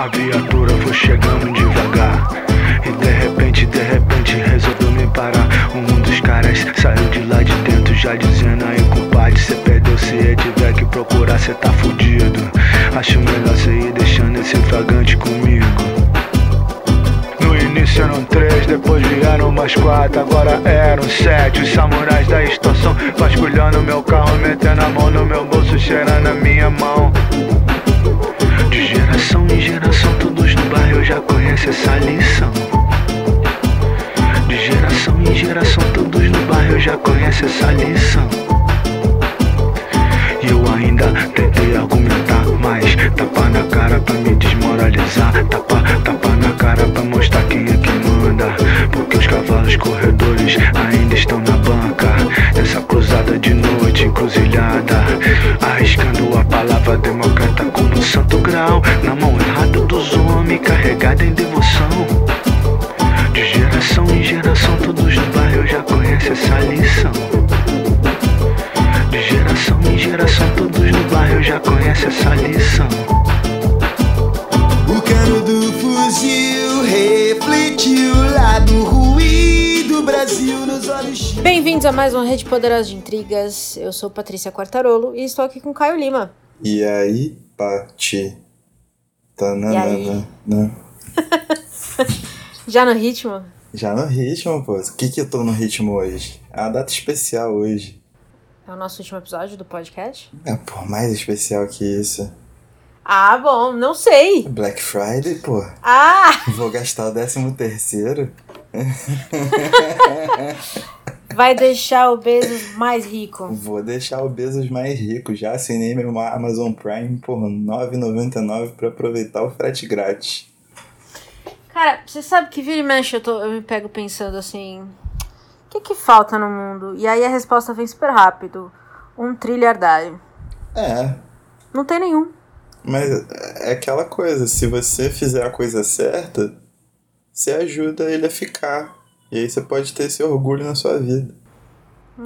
A viatura foi chegando devagar. E de repente, de repente, resolveu me parar. Um dos caras saiu de lá de dentro, já dizendo aí, compadre, cê perdeu. Se tiver que procurar, cê tá fudido. Acho melhor cê ir deixando esse fragante comigo. No início eram três, depois vieram mais quatro, agora eram sete. Os samurais da estação vasculhando meu carro, metendo a mão no meu bolso, cheirando a minha mão. Geração em geração, todos no bairro já conhecem essa lição. De geração em geração, todos no bairro já conhecem essa lição. E eu ainda tentei argumentar, mas tapa na cara pra me desmoralizar. Tapa, tapa na cara pra mostrar quem é que manda. Porque os cavalos corredores ainda estão na banca. Nessa cruzada de noite, encruzilhada. Arriscando a palavra democrata como santo grau. Na mão errada dos homens, carregada em devoção. De geração em geração, todos no bairro já conhecem essa lição. Geração em geração, todos no bairro já conhecem essa lição. O cano do fuzil refletiu lá do ruído Brasil nos olhos. Bem-vindos a mais uma Rede Poderosa de Intrigas. Eu sou Patrícia Quartarolo e estou aqui com Caio Lima. E aí, Pati? Tá na, E aí? na, na- Já no ritmo? Já no ritmo, pô. O que que eu tô no ritmo hoje? É uma data especial hoje. É o nosso último episódio do podcast? É, pô, mais especial que isso. Ah, bom, não sei. Black Friday, pô. Ah, Vou gastar o décimo terceiro. vai deixar o Bezos mais rico. Vou deixar o Bezos mais rico. Já assinei meu Amazon Prime por R$ 9,99 pra aproveitar o frete grátis. Cara, você sabe que vira e mexe eu, tô- eu me pego pensando assim: o que que falta no mundo? E aí a resposta vem super rápido: um trilhardário. É, Não tem nenhum. Mas é aquela coisa, se você fizer a coisa certa, você ajuda ele a ficar. E aí você pode ter esse orgulho na sua vida.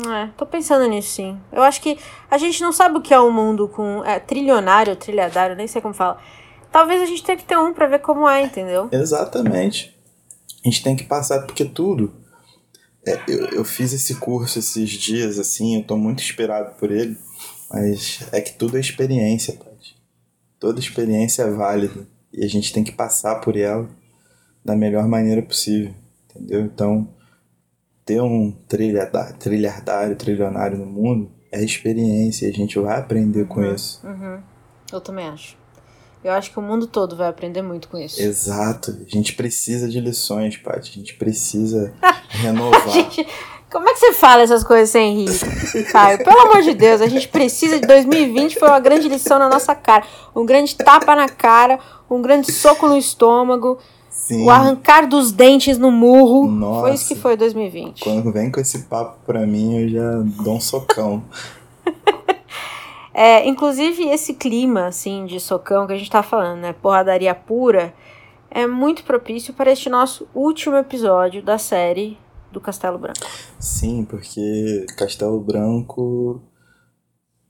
É, tô pensando nisso sim. Eu acho que a gente não sabe o que é um mundo com é, trilionário, trilhardário, nem sei como fala. Talvez a gente tenha que ter um pra ver como é, entendeu? Exatamente. A gente tem que passar, porque tudo. É, eu, eu fiz esse curso esses dias, assim, eu tô muito inspirado por ele, mas é que tudo é experiência, Paty. Toda experiência é válida. E a gente tem que passar por ela da melhor maneira possível, entendeu? Então, ter um trilharda- trilhardário, trilionário no mundo é experiência, e a gente vai aprender com isso. Uhum. Eu também acho. Eu acho que o mundo todo vai aprender muito com isso. Exato. A gente precisa de lições, Paty. A gente precisa renovar. Gente, como é que você fala essas coisas sem rir, Caio? Pelo amor de Deus, a gente precisa de 2020 foi uma grande lição na nossa cara. Um grande tapa na cara, um grande soco no estômago, Sim. o arrancar dos dentes no murro. Nossa. Foi isso que foi 2020. Quando vem com esse papo pra mim, eu já dou um socão. É, inclusive, esse clima, assim, de socão que a gente tá falando, né? Porradaria pura, é muito propício para este nosso último episódio da série do Castelo Branco. Sim, porque Castelo Branco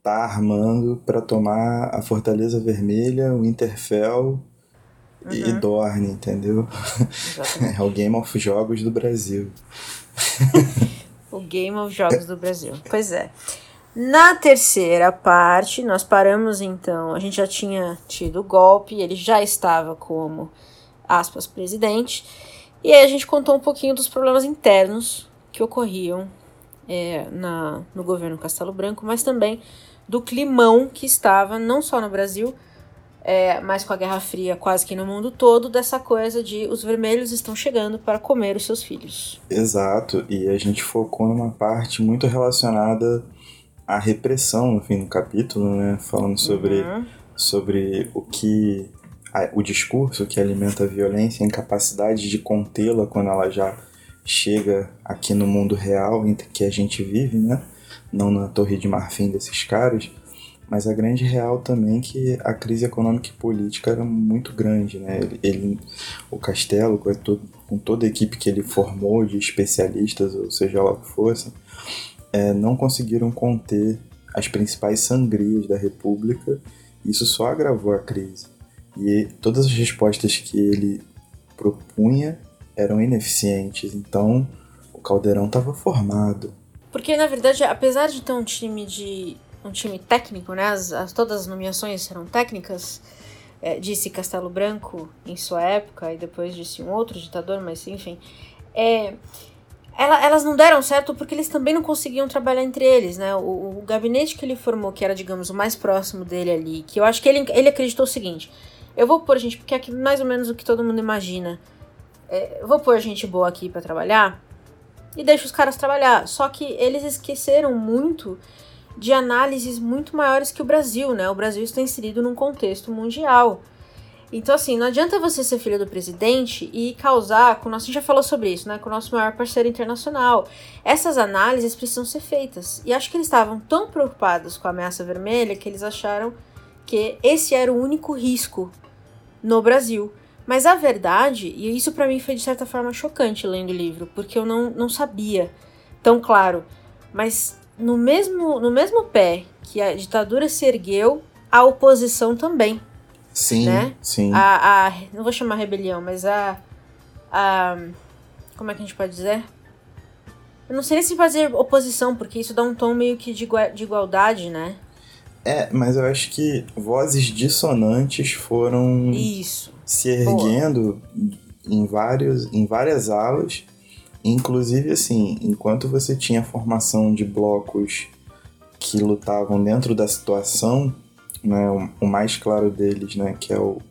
tá armando pra tomar a Fortaleza Vermelha, o Interfell e Dorne, entendeu? É o Game of Jogos do Brasil. o Game of Jogos do Brasil. Pois é. Na terceira parte, nós paramos então. A gente já tinha tido o golpe, ele já estava como, aspas, presidente. E aí a gente contou um pouquinho dos problemas internos que ocorriam é, na, no governo Castelo Branco, mas também do climão que estava não só no Brasil, é, mas com a Guerra Fria quase que no mundo todo, dessa coisa de os vermelhos estão chegando para comer os seus filhos. Exato, e a gente focou numa parte muito relacionada à repressão no fim do capítulo, né? Falando sobre, Uhum. sobre o que. a- o discurso que alimenta a violência, a incapacidade de contê-la quando ela já chega aqui no mundo real em que a gente vive, né? Não na torre de marfim desses caras, mas a grande real também que a crise econômica e política era muito grande, né? Ele, ele- o Castelo, com, com toda a equipe que ele formou de especialistas, ou seja lá o que fosse, é, não conseguiram conter as principais sangrias da República. Isso só agravou a crise. E todas as respostas que ele propunha eram ineficientes. Então, o Caldeirão estava formado. Porque, na verdade, apesar de ter um time de. um time técnico, né? As, as todas as nomeações eram técnicas. É, disse Castelo Branco em sua época, e depois disse um outro ditador, mas enfim. É, ela, elas não deram certo porque eles também não conseguiam trabalhar entre eles, né? O, o, gabinete que ele formou, que era, digamos, o mais próximo dele ali, que eu acho que ele, ele acreditou o seguinte: eu vou pôr gente, porque é mais ou menos o que todo mundo imagina. É, vou pôr gente boa aqui para trabalhar e deixo os caras trabalhar. Só que eles esqueceram muito de análises muito maiores que o Brasil, né? O Brasil está inserido num contexto mundial. Então, assim, não adianta você ser filho do presidente e causar, com o nosso, a gente já falou sobre isso, né? Com o nosso maior parceiro internacional. Essas análises precisam ser feitas. E acho que eles estavam tão preocupados com a ameaça vermelha que eles acharam que esse era o único risco no Brasil. Mas a verdade, e isso para mim foi de certa forma chocante lendo o livro, porque eu não, não sabia tão claro. Mas no mesmo, no mesmo pé que a ditadura se ergueu, a oposição também. Sim, né? sim. A, a, não vou chamar rebelião, mas a, a. Como é que a gente pode dizer? Eu não sei se fazer oposição, porque isso dá um tom meio que de, de igualdade, né? É, mas eu acho que vozes dissonantes foram isso. se erguendo em, vários, em várias alas. Inclusive, assim, enquanto você tinha a formação de blocos que lutavam dentro da situação, né, o, o mais claro deles, né, que é o,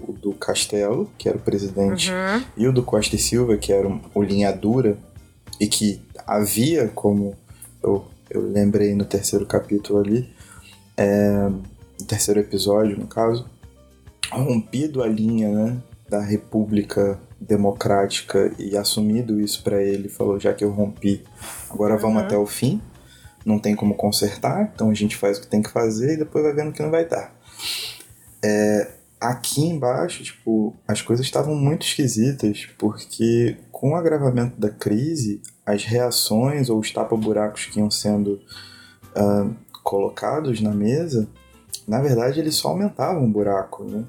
o, do Castelo, que era o presidente, uhum. e o do Costa e Silva, que era o linha dura, e que havia, como eu, eu lembrei no terceiro capítulo ali, é, no terceiro episódio, no caso, rompido a linha né, da República Democrática e assumido isso para ele, falou: já que eu rompi, agora vamos Uhum. até o fim. Não tem como consertar, então a gente faz o que tem que fazer e depois vai vendo que não vai dar. É, aqui embaixo, tipo, as coisas estavam muito esquisitas, porque com o agravamento da crise, as reações ou os tapa-buracos que iam sendo ah, colocados na mesa, na verdade eles só aumentavam o buraco, né?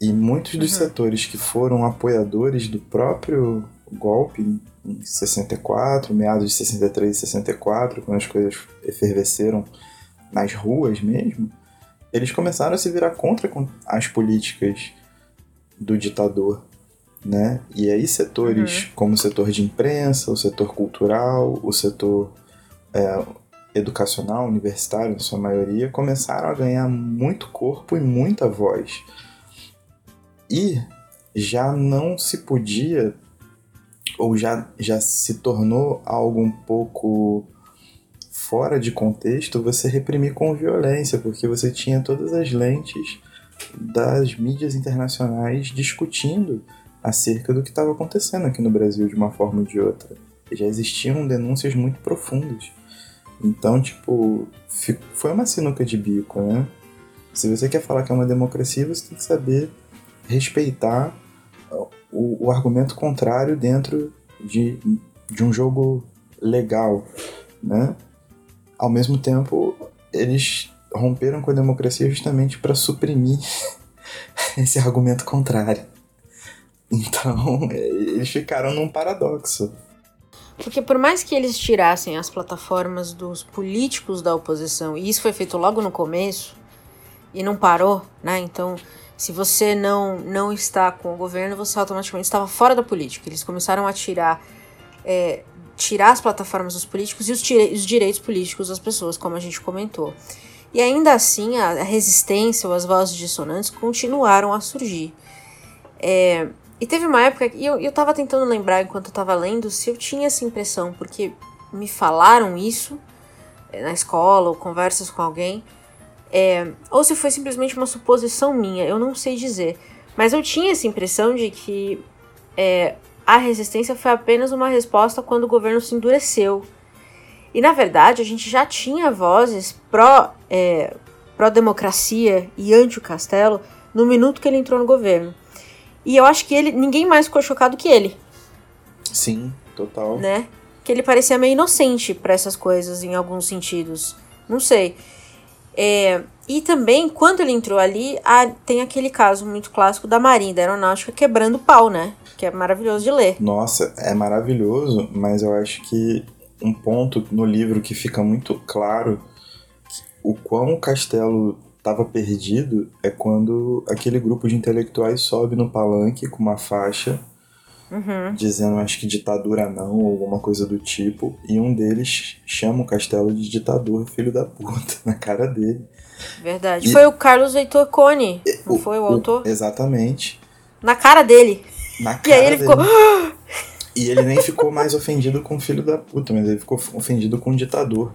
E muitos dos Uhum. setores que foram apoiadores do próprio golpe em 64, meados de 63 e 64, quando as coisas efervesceram nas ruas mesmo, eles começaram a se virar contra con- as políticas do ditador, né? E aí setores como o setor de imprensa, o setor cultural, o setor é, educacional, universitário, em sua maioria, começaram a ganhar muito corpo e muita voz. E já não se podia, ou já, já se tornou algo um pouco fora de contexto você reprimir com violência, porque você tinha todas as lentes das mídias internacionais discutindo acerca do que estava acontecendo aqui no Brasil de uma forma ou de outra. Já existiam denúncias muito profundas. Então, tipo, foi uma sinuca de bico, né? Se você quer falar que é uma democracia, você tem que saber respeitar o, o argumento contrário dentro de, de um jogo legal, né? Ao mesmo tempo, eles romperam com a democracia justamente para suprimir esse argumento contrário. Então, eles ficaram num paradoxo. Porque por mais que eles tirassem as plataformas dos políticos da oposição, e isso foi feito logo no começo, e não parou, né? Então, se você não, não está com o governo, você automaticamente estava fora da política. Eles começaram a tirar, é, tirar as plataformas dos políticos e os, tire- os direitos políticos das pessoas, como a gente comentou. E ainda assim, a, a resistência ou as vozes dissonantes continuaram a surgir. É, e teve uma época, e eu, eu tentando lembrar enquanto eu tava lendo se eu tinha essa impressão, porque me falaram isso eh, na escola ou conversas com alguém, é, ou se foi simplesmente uma suposição minha, eu não sei dizer. Mas eu tinha essa impressão de que é, a resistência foi apenas uma resposta quando o governo se endureceu. E na verdade a gente já tinha vozes pró, é, pró-democracia e anti-castelo no minuto que ele entrou no governo. E eu acho que ele, ninguém mais ficou chocado que ele, Sim, total. né? Que ele parecia meio inocente pra essas coisas em alguns sentidos. Não sei. É, e também, quando ele entrou ali, a, tem aquele caso muito clássico da Marinha, da Aeronáutica, quebrando pau, né? Que é maravilhoso de ler. Nossa, é maravilhoso, mas eu acho que um ponto no livro que fica muito claro o quão o castelo estava perdido é quando aquele grupo de intelectuais sobe no palanque com uma faixa Uhum. dizendo acho que ditadura não, ou alguma coisa do tipo, e um deles chama o castelo de ditador, filho da puta, na cara dele. Verdade. E- Foi o Carlos Heitor Cone, não foi o autor? Exatamente. Na cara dele. Na E cara aí ele dele. ficou. E ele nem ficou mais ofendido com o filho da puta, mas ele ficou ofendido com o ditador.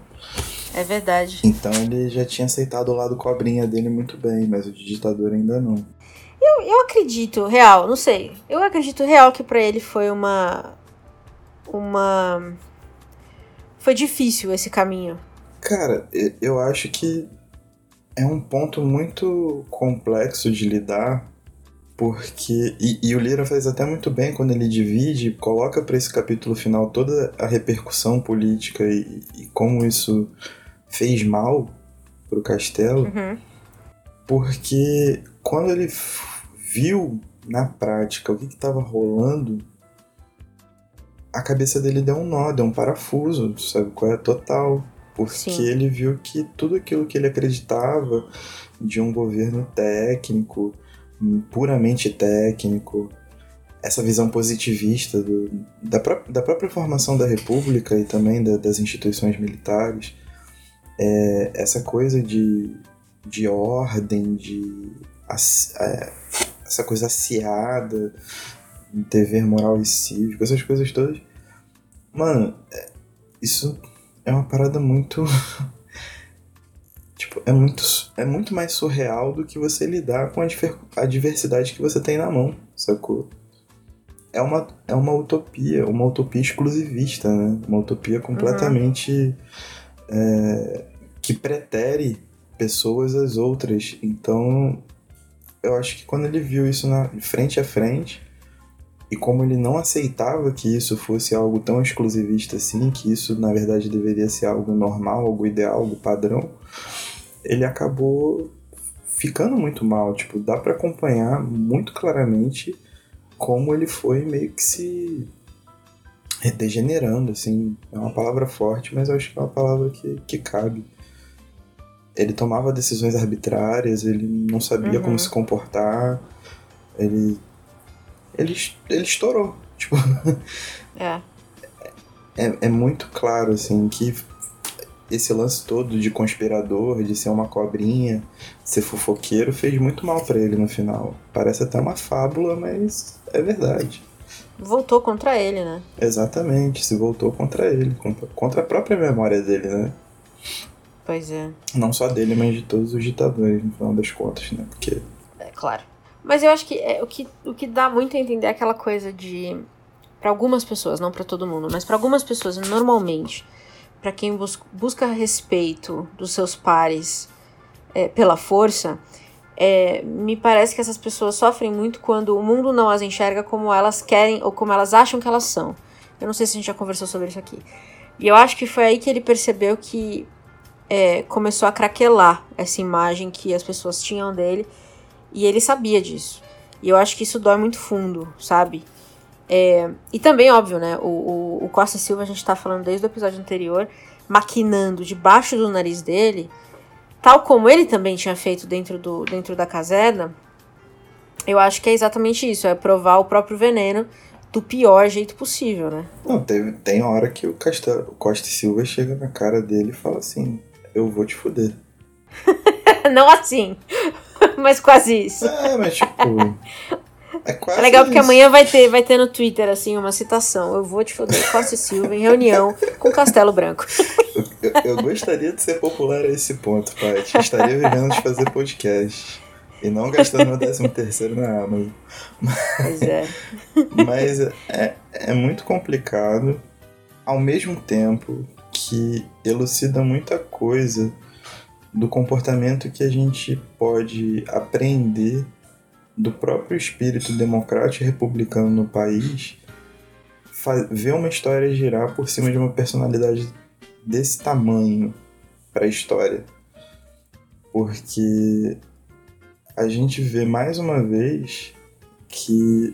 É verdade. Então ele já tinha aceitado o lado cobrinha dele muito bem, mas o de ditador ainda não. Eu acredito, real, não sei. Eu acredito real que pra ele foi uma. Uma. Foi difícil esse caminho. Cara, eu acho que é um ponto muito complexo de lidar, porque. E, e o Lira faz até muito bem quando ele divide, coloca pra esse capítulo final toda a repercussão política e, e como isso fez mal pro castelo. Uhum. Porque quando ele viu na prática o que estava rolando, a cabeça dele deu um nó, deu um parafuso, sabe qual é? Total. Porque Sim. ele viu que tudo aquilo que ele acreditava de um governo técnico, hum, puramente técnico, essa visão positivista do- da, pró- da própria formação da República e também da- das instituições militares, é, essa coisa de, de ordem, de essa coisa aciada, dever moral e cívico, essas coisas todas. Mano, é- isso é uma parada muito. tipo, é muito, é muito mais surreal do que você lidar com a, diversidade que você tem na mão, sacou? É uma, é uma utopia, uma utopia exclusivista, né? Uma utopia completamente. é, que pretere pessoas às outras. Então, eu acho que quando ele viu isso na, frente a frente, e como ele não aceitava que isso fosse algo tão exclusivista assim, que isso na verdade deveria ser algo normal, algo ideal, algo padrão, ele acabou ficando muito mal. Tipo, dá pra acompanhar muito claramente como ele foi meio que se degenerando, assim. É uma palavra forte, mas eu acho que é uma palavra que, que cabe. Ele tomava decisões arbitrárias, ele não sabia Uhum. como se comportar, ele, ele. Ele estourou. Tipo, É. é, é muito claro, assim, que esse lance todo de conspirador, de ser uma cobrinha, ser fofoqueiro, fez muito mal pra ele no final. Parece até uma fábula, mas é verdade. Voltou contra ele, né? Exatamente, se voltou contra ele, contra a própria memória dele, né? Pois é. Não só dele, mas de todos os ditadores, no final das contas, né? Porque. É claro. Mas eu acho que é, o, que o que dá muito a entender é aquela coisa de. Pra algumas pessoas, não pra todo mundo, mas pra algumas pessoas, normalmente, pra quem bus busca respeito dos seus pares é, pela força, é, me parece que essas pessoas sofrem muito quando o mundo não as enxerga como elas querem ou como elas acham que elas são. Eu não sei se a gente já conversou sobre isso aqui. E eu acho que foi aí que ele percebeu que é, começou a craquelar essa imagem que as pessoas tinham dele. E ele sabia disso. E eu acho que isso dói muito fundo, sabe? É, e também, óbvio, né? O, o, o Costa Silva, a gente tá falando desde o episódio anterior, maquinando debaixo do nariz dele, tal como ele também tinha feito dentro, do, dentro da caserna. Eu acho que é exatamente isso: é provar o próprio veneno do pior jeito possível, né? Não, teve, tem hora que o, Casta, o Costa Silva chega na cara dele e fala assim: Eu vou te fuder. não assim, mas quase isso. É, mas tipo. É quase É legal porque isso. amanhã vai ter, vai ter no Twitter, assim, uma citação. Eu vou te foder, Costa Silva em reunião com Castelo Branco. Eu, eu gostaria de ser popular a esse ponto, Paty. Estaria vivendo de fazer podcast. E não gastando meu décimo terceiro na Amazon. Pois é. Mas é, é muito complicado, ao mesmo tempo que elucida muita coisa do comportamento que a gente pode aprender do próprio espírito democrático e republicano no país, ver uma história girar por cima de uma personalidade desse tamanho para a história. porque a gente vê mais uma vez que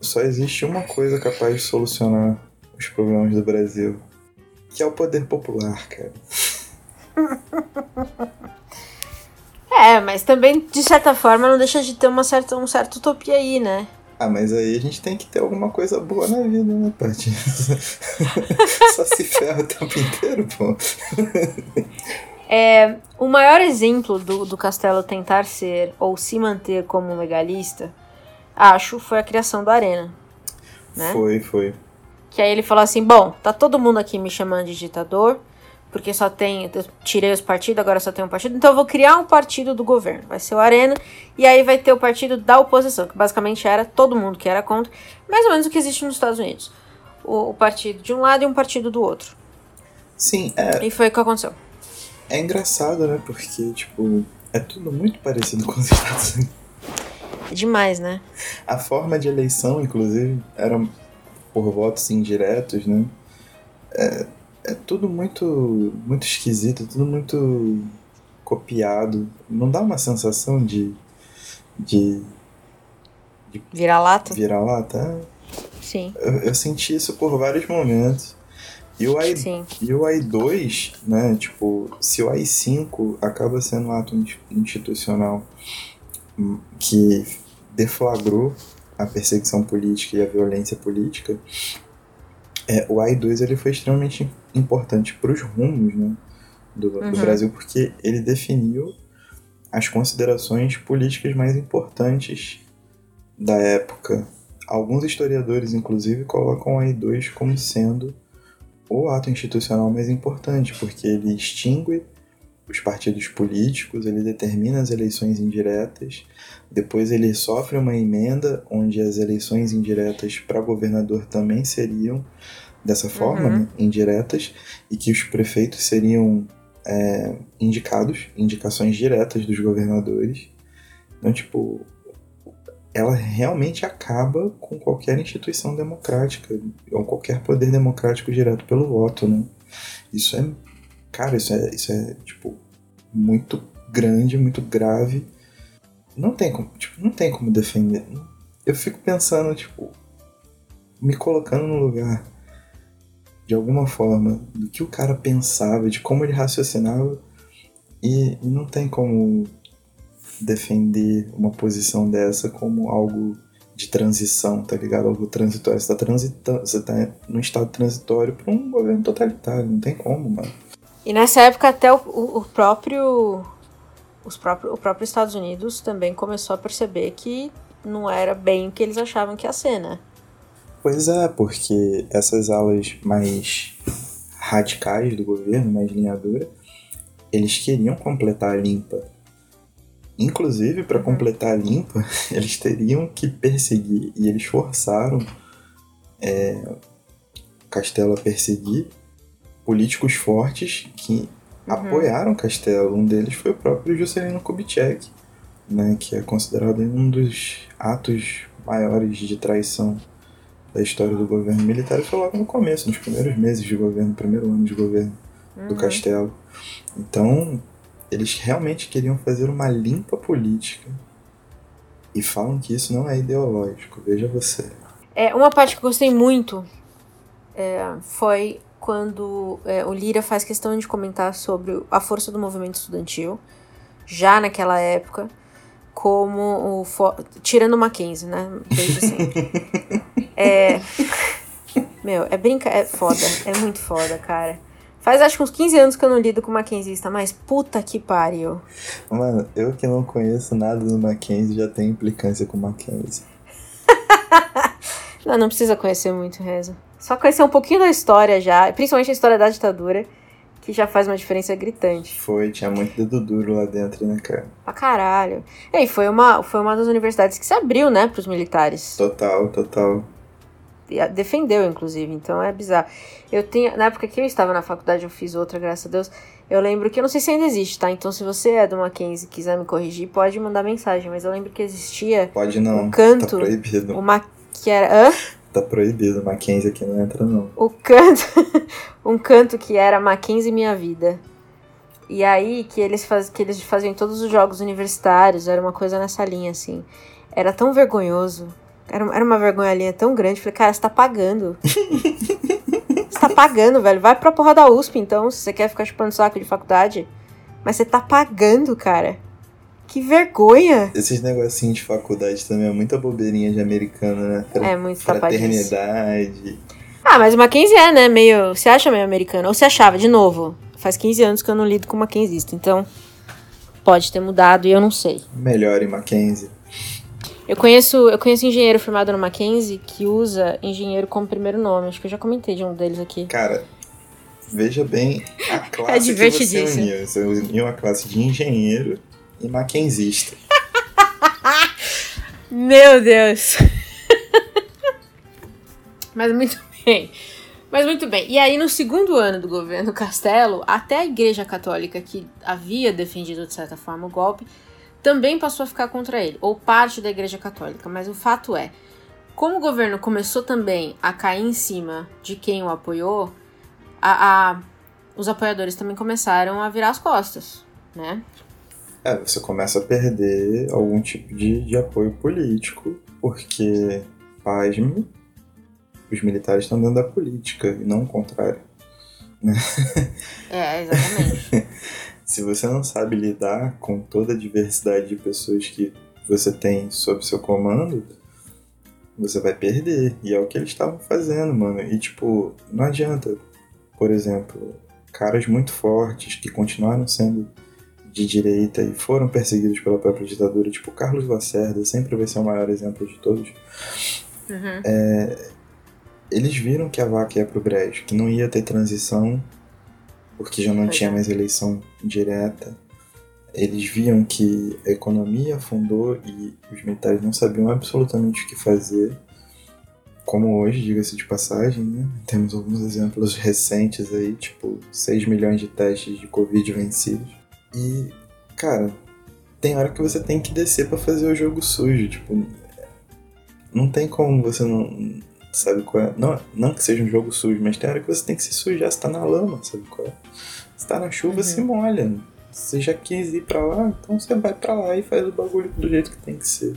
só existe uma coisa capaz de solucionar os problemas do Brasil, que é o poder popular, cara. É, mas também, de certa forma, não deixa de ter uma certa, um certo utopia aí, né? Ah, mas aí a gente tem que ter alguma coisa boa na vida, né, Paty? Só se ferra o tempo inteiro, pô. É, o maior exemplo do, do Castelo tentar ser ou se manter como legalista, acho, foi a criação da Arena. Né? Foi, foi. Que aí ele falou assim: bom, tá todo mundo aqui me chamando de ditador, porque só tem. Eu tirei os partidos, agora só tem um partido, então eu vou criar um partido do governo. Vai ser o Arena, e aí vai ter o partido da oposição, que basicamente era todo mundo que era contra, mais ou menos o que existe nos Estados Unidos. O, o partido de um lado e um partido do outro. Sim, é, E foi o que aconteceu. é engraçado, né? Porque, tipo, é tudo muito parecido com os Estados Unidos. É demais, né? A forma de eleição, inclusive, era por votos indiretos, né? É, é tudo muito, muito esquisito, tudo muito copiado. Não dá uma sensação de, de Vira-lata? vira-lata? Sim, Eu, eu senti isso por vários momentos. E o, I, sim. e o I2, né? Tipo, se o I5 acaba sendo um ato in- institucional que deflagrou a perseguição política e a violência política, é, o I2 ele foi extremamente importante para os rumos né, do, do Uhum. Brasil, porque ele definiu as considerações políticas mais importantes da época. Alguns historiadores, inclusive, colocam o AI2 como sendo o ato institucional mais importante, porque ele extingue os partidos políticos, ele determina as eleições indiretas, depois ele sofre uma emenda onde as eleições indiretas para governador também seriam dessa forma, Uhum. né, indiretas, e que os prefeitos seriam é, indicados, indicações diretas dos governadores. Então, tipo, ela realmente acaba com qualquer instituição democrática ou qualquer poder democrático direto pelo voto, né? Isso é, cara, isso é, isso é tipo muito grande, muito grave. Não tem como, tipo, não tem como defender. Eu fico pensando, tipo, me colocando no lugar de alguma forma do que o cara pensava, de como ele raciocinava e, e não tem como defender uma posição dessa como algo de transição, tá ligado? Algo transitório. Você tá transitando, você tá num estado transitório para um governo totalitário, não tem como, mano. E nessa época até o, o, próprio. Os próprio, o próprio Estados Unidos também começou a perceber que não era bem o que eles achavam que ia ser, né? Pois é, porque essas alas mais radicais do governo, mais linha dura, eles queriam completar a limpa. Inclusive, para completar a limpa, eles teriam que perseguir, e eles forçaram é, Castelo a perseguir políticos fortes que apoiaram Castelo. Um deles foi o próprio Juscelino Kubitschek, né, que é considerado um dos atos maiores de traição da história do governo militar. E foi logo no começo, nos primeiros meses de governo, primeiro ano de governo do Castelo. Então, eles realmente queriam fazer uma limpa política. E falam que isso não é ideológico, veja você. É, uma parte que eu gostei muito é, foi quando é, o Lira faz questão de comentar sobre a força do movimento estudantil, já naquela época, como o. fo- Tirando o Mackenzie, né? Desde sempre. é. Meu, é brinca. É foda. É muito foda, cara. Faz acho que uns 15 anos que eu não lido com mackenzista, mas puta que pariu. Mano, eu que não conheço nada do Mackenzie já tenho implicância com o Mackenzie. Não, não precisa conhecer muito, Reza. Só conhecer um pouquinho da história já, principalmente a história da ditadura, que já faz uma diferença gritante. Foi, tinha muito dedo duro lá dentro, né, cara? Pra caralho. E aí, foi uma, foi uma das universidades que se abriu, né, pros militares. Total, total. Defendeu, inclusive, então é bizarro. Eu tenho, na época que eu estava na faculdade, eu fiz outra, graças a Deus. Eu lembro que, eu não sei se ainda existe, tá? Então, se você é do Mackenzie e quiser me corrigir, pode mandar mensagem. Mas eu lembro que existia Pode não, Um canto. tá proibido. uma que era. Hã? Tá proibido, Mackenzie aqui não entra não. o canto, um canto que era Mackenzie Minha Vida. E aí que eles, faz, que eles faziam todos os jogos universitários, era uma coisa nessa linha, assim. Era tão vergonhoso. Era, era uma vergonha linha tão grande. Falei, cara, você tá pagando. você tá pagando, velho. Vai pra porra da USP, então, se você quer ficar chupando saco de faculdade. Mas você tá pagando, cara. Que vergonha! Esses negocinhos de faculdade também é muita bobeirinha de americano, né? É muito Fraternidade. Ah, mas o Mackenzie é, né? Meio. Você acha meio americano? Ou você achava, de novo? Faz 15 anos que eu não lido com Mackenzista, então. Pode ter mudado e eu não sei. Melhor em Mackenzie. Eu conheço, eu conheço engenheiro formado no Mackenzie que usa engenheiro como primeiro nome. Acho que eu já comentei de um deles aqui. Cara, veja bem a classe que você É divertidíssimo. uniu. Você uniu a classe de engenheiro e mackenzista. Meu Deus! Mas muito bem. Mas muito bem. E aí, no segundo ano do governo Castelo, até a Igreja Católica, que havia defendido de certa forma o golpe, também passou a ficar contra ele, ou parte da Igreja Católica. Mas o fato é, como o governo começou também a cair em cima de quem o apoiou, a, a- os apoiadores também começaram a virar as costas, né? É, você começa a perder algum tipo de, de apoio político, porque, pasme, os militares estão dentro da política e não o contrário. É, exatamente. Se você não sabe lidar com toda a diversidade de pessoas que você tem sob seu comando, você vai perder. E é o que eles estavam fazendo, mano. E tipo, não adianta. Por exemplo, caras muito fortes que continuaram sendo de direita e foram perseguidos pela própria ditadura, tipo Carlos Lacerda, sempre vai ser o maior exemplo de todos. Uhum. Eles viram que a vaca ia pro brejo, que não ia ter transição, porque já não Pois tinha é. mais eleição direta. Eles viam que a economia afundou e os militares não sabiam absolutamente o que fazer. Como hoje, diga-se de passagem, né? Temos alguns exemplos recentes aí, tipo 6 milhões de testes de Covid vencidos. E, cara, tem hora que você tem que descer pra fazer o jogo sujo, tipo, não tem como você não sabe qual é. Não, não que seja um jogo sujo, mas tem hora que você tem que se sujar, você tá na lama, sabe qual é? Você tá na chuva, Uhum. se molha. Você já quis ir pra lá, então você vai pra lá e faz o bagulho do jeito que tem que ser.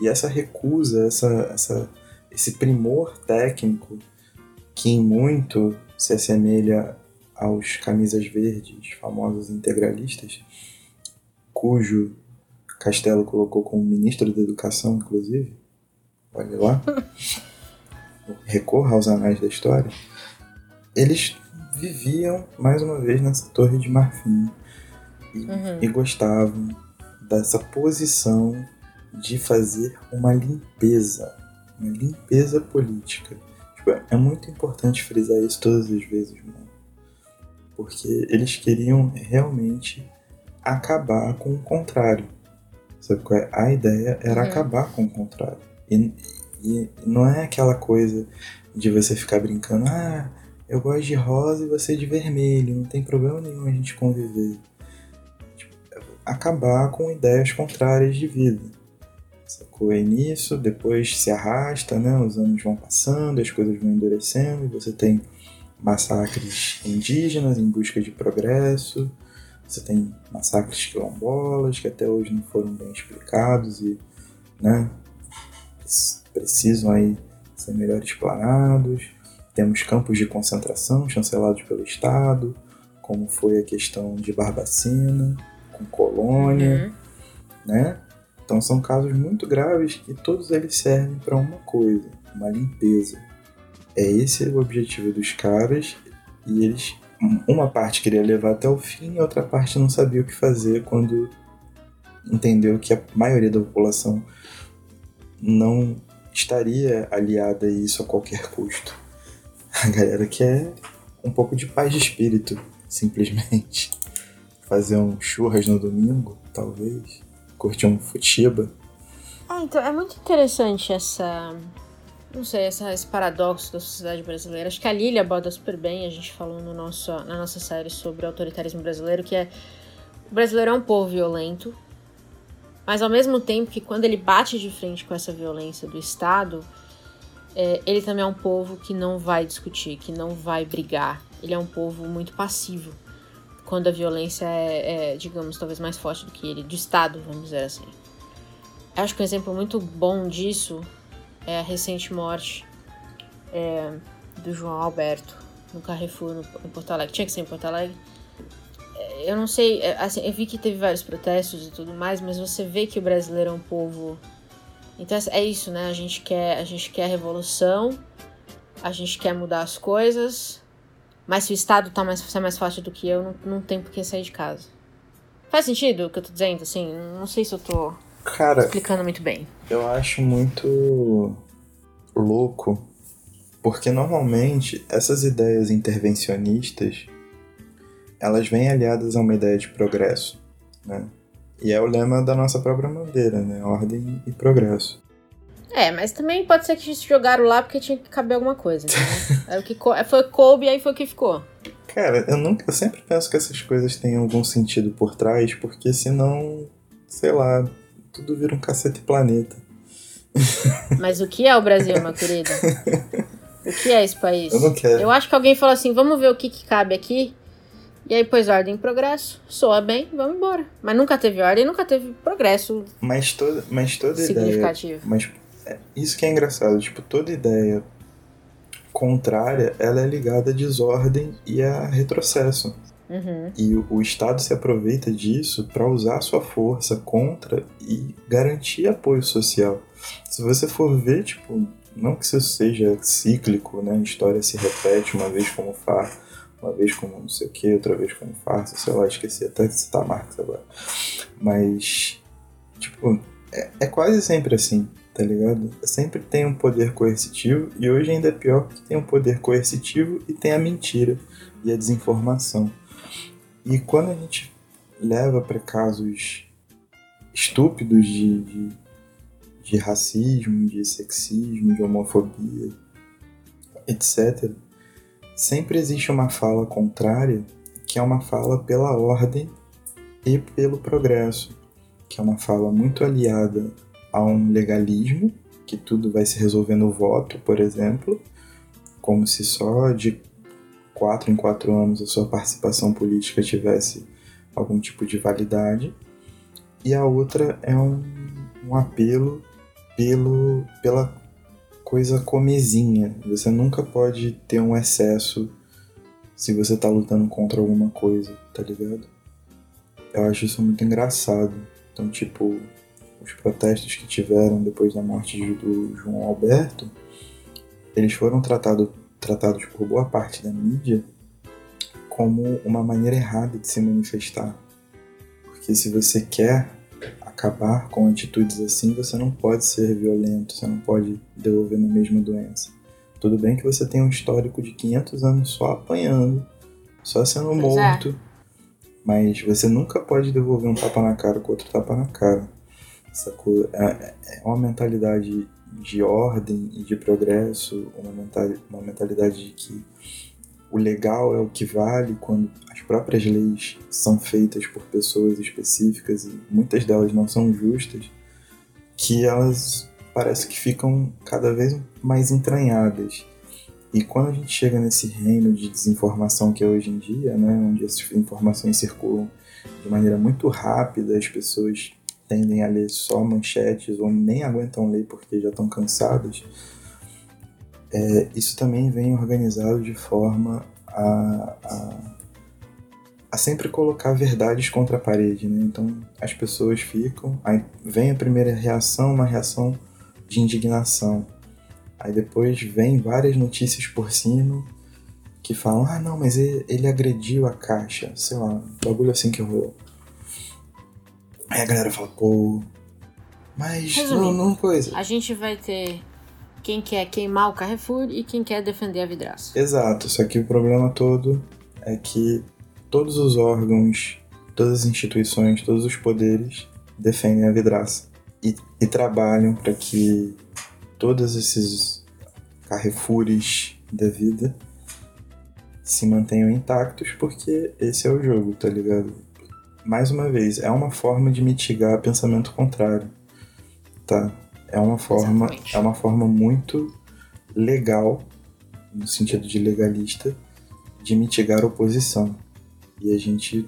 E essa recusa, essa, essa, esse primor técnico que em muito se assemelha aos camisas verdes, famosos integralistas, cujo Castelo colocou como ministro da Educação, inclusive. Olha lá. Recorra aos anais da história. Eles viviam, mais uma vez, nessa torre de marfim. E, Uhum. e gostavam dessa posição de fazer uma limpeza. Uma limpeza política. Tipo, é muito importante frisar isso todas as vezes, mano. Porque eles queriam realmente acabar com o contrário. Sabe qual é? A ideia era Uhum. acabar com o contrário. E, e não é aquela coisa de você ficar brincando, ah, eu gosto de rosa e você de vermelho, não tem problema nenhum a gente conviver. Tipo, acabar com ideias contrárias de vida. Sacou? É nisso, depois se arrasta, né? Os anos vão passando, as coisas vão endurecendo, e você tem massacres indígenas em busca de progresso, você tem massacres quilombolas que até hoje não foram bem explicados e né, precis- precisam aí ser melhor explanados. Temos campos de concentração chancelados pelo Estado, como foi a questão de Barbacena, com Colônia, Uhum. né? Então são casos muito graves que todos eles servem para uma coisa, uma limpeza. É esse o objetivo dos caras e eles uma parte queria levar até o fim e outra parte não sabia o que fazer quando entendeu que a maioria da população não estaria aliada a isso a qualquer custo. A galera quer um pouco de paz de espírito, simplesmente. Fazer um churras no domingo, talvez. Curtir um futiba. Ah, então é muito interessante essa. Não sei, essa, esse paradoxo da sociedade brasileira. Acho que a Lilia aborda super bem, a gente falou no nosso, na nossa série sobre autoritarismo brasileiro, que é. O brasileiro é um povo violento, mas ao mesmo tempo que quando ele bate de frente com essa violência do Estado, é, ele também é um povo que não vai discutir, que não vai brigar. Ele é um povo muito passivo. quando a violência é, é, digamos, talvez mais forte do que ele, do Estado, vamos dizer assim. Acho que um exemplo muito bom disso é a recente morte é, do João Alberto no Carrefour no, em Porto Alegre. Tinha que ser em Porto Alegre. É, eu não sei, é, assim, eu vi que teve vários protestos e tudo mais, mas você vê que o brasileiro é um povo. Então é isso, né? A gente quer, a gente quer revolução, a gente quer mudar as coisas, mas se o Estado tá mais, é mais forte do que eu, não, não tem por que sair de casa. Faz sentido o que eu tô dizendo? Assim, não sei se eu tô Cara, explicando muito bem. eu acho muito louco, porque normalmente essas ideias intervencionistas elas vêm aliadas a uma ideia de progresso, né? E é o lema da nossa própria bandeira, né? Ordem e progresso. É, mas também pode ser que jogaram lá porque tinha que caber alguma coisa, né? Aí o que co- foi coube e aí foi o que ficou. Cara, eu nunca, eu sempre penso que essas coisas têm algum sentido por trás, porque senão, sei lá, tudo vira um cacete planeta. Mas o que é o Brasil, meu querido? O que é esse país? Eu não quero. Eu acho que alguém falou assim: vamos ver o que, que cabe aqui. E aí pôs ordem e progresso. Soa bem, vamos embora. Mas nunca teve ordem, nunca teve progresso Mas toda, mas toda ideia. significativo. Mas é, isso que é engraçado, tipo, toda ideia contrária, ela é ligada à desordem e a retrocesso. Uhum. E o, o Estado se aproveita disso para usar sua força contra e garantir apoio social. Se você for ver, tipo, não que isso seja cíclico, né? A história se repete uma vez como farsa, uma vez como não sei o que, outra vez como farsa, sei lá, esqueci até de citar Marx agora. Mas, tipo, é, é quase sempre assim, tá ligado? Sempre tem um poder coercitivo e hoje ainda é pior porque tem um poder coercitivo e tem a mentira e a desinformação. E quando a gente leva para casos estúpidos de, de, de racismo, de sexismo, de homofobia, etc., sempre existe uma fala contrária, que é uma fala pela ordem e pelo progresso, que é uma fala muito aliada a um legalismo, que tudo vai se resolver no voto, por exemplo, como se só de quatro em quatro anos a sua participação política tivesse algum tipo de validade. E a outra é um, um apelo pelo, pela coisa comezinha. Você nunca pode ter um excesso se você tá lutando contra alguma coisa, tá ligado? Eu acho isso muito engraçado. Então, tipo, os protestos que tiveram depois da morte do João Alberto, eles foram tratado, tratados por boa parte da mídia como uma maneira errada de se manifestar. Porque se você quer acabar com atitudes assim, você não pode ser violento, você não pode devolver na mesma doença. Tudo bem que você tem um histórico de 500 anos só apanhando, só sendo é. morto, mas você nunca pode devolver um tapa na cara com outro tapa na cara. Sacou? É, é uma mentalidade de ordem e de progresso, uma, mental, uma mentalidade de que o legal é o que vale quando as próprias leis são feitas por pessoas específicas e muitas delas não são justas, que elas parece que ficam cada vez mais entranhadas. E quando a gente chega nesse reino de desinformação que é hoje em dia, né, onde essas informações circulam de maneira muito rápida, as pessoas tendem a ler só manchetes ou nem aguentam ler porque já estão cansadas, é, isso também vem organizado de forma a, a, a sempre colocar verdades contra a parede. Né? Então as pessoas ficam, aí vem a primeira reação, uma reação de indignação. Aí depois vem várias notícias por cima que falam: ah, não, mas ele, ele agrediu a caixa, sei lá, um bagulho assim que rolou. Aí a galera fala: pô, mas não, Resumindo, não coisa. A gente vai ter quem quer queimar o Carrefour e quem quer defender a vidraça. Exato, só que o problema todo é que todos os órgãos, todas as instituições, todos os poderes defendem a vidraça e, e trabalham para que todos esses carrefoures da vida se mantenham intactos, porque esse é o jogo, tá ligado? Mais uma vez, é uma forma de mitigar pensamento contrário, tá? É uma forma, Exatamente. é uma forma muito legal, no sentido de legalista, de mitigar oposição. E a gente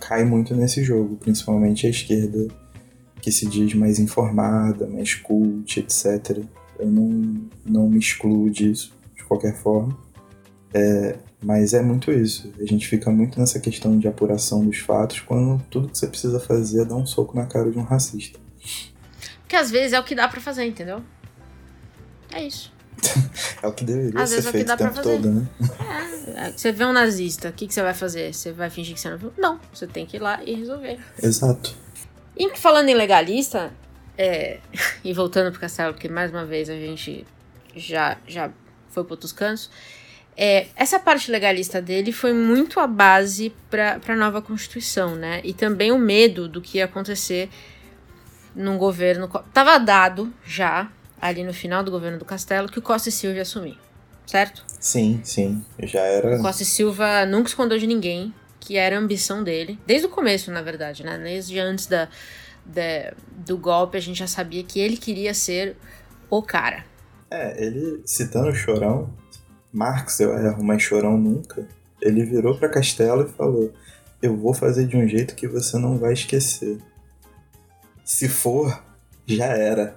cai muito nesse jogo, principalmente a esquerda que se diz mais informada, mais cult, etc. Eu não, não me excluo disso, de qualquer forma. É, mas é muito isso. A gente fica muito nessa questão de apuração dos fatos quando tudo que você precisa fazer é dar um soco na cara de um racista. Porque às vezes é o que dá para fazer, entendeu? É isso. é o que deveria Às ser vezes é o que feito dá o tempo pra fazer. todo, né? É, você vê um nazista, o que, que você vai fazer? Você vai fingir que você não viu? Não, você tem que ir lá e resolver. Exato. E falando em legalista, é, e voltando pro Castelo, porque mais uma vez a gente já, já foi para outros cantos, é, essa parte legalista dele foi muito a base para a nova Constituição, né? E também o medo do que ia acontecer num governo. Tava dado já, ali no final do governo do Castelo, que o Costa e Silva ia assumir, certo? Sim, sim. Já era. O Costa e Silva nunca escondeu de ninguém que era a ambição dele, desde o começo, na verdade, né? Desde antes da, da, do golpe, a gente já sabia que ele queria ser o cara. É, ele, citando o Chorão, Marx eu erro, mas Chorão nunca, ele virou para Castelo e falou: Eu vou fazer de um jeito que você não vai esquecer. Se for, já era.